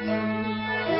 有你。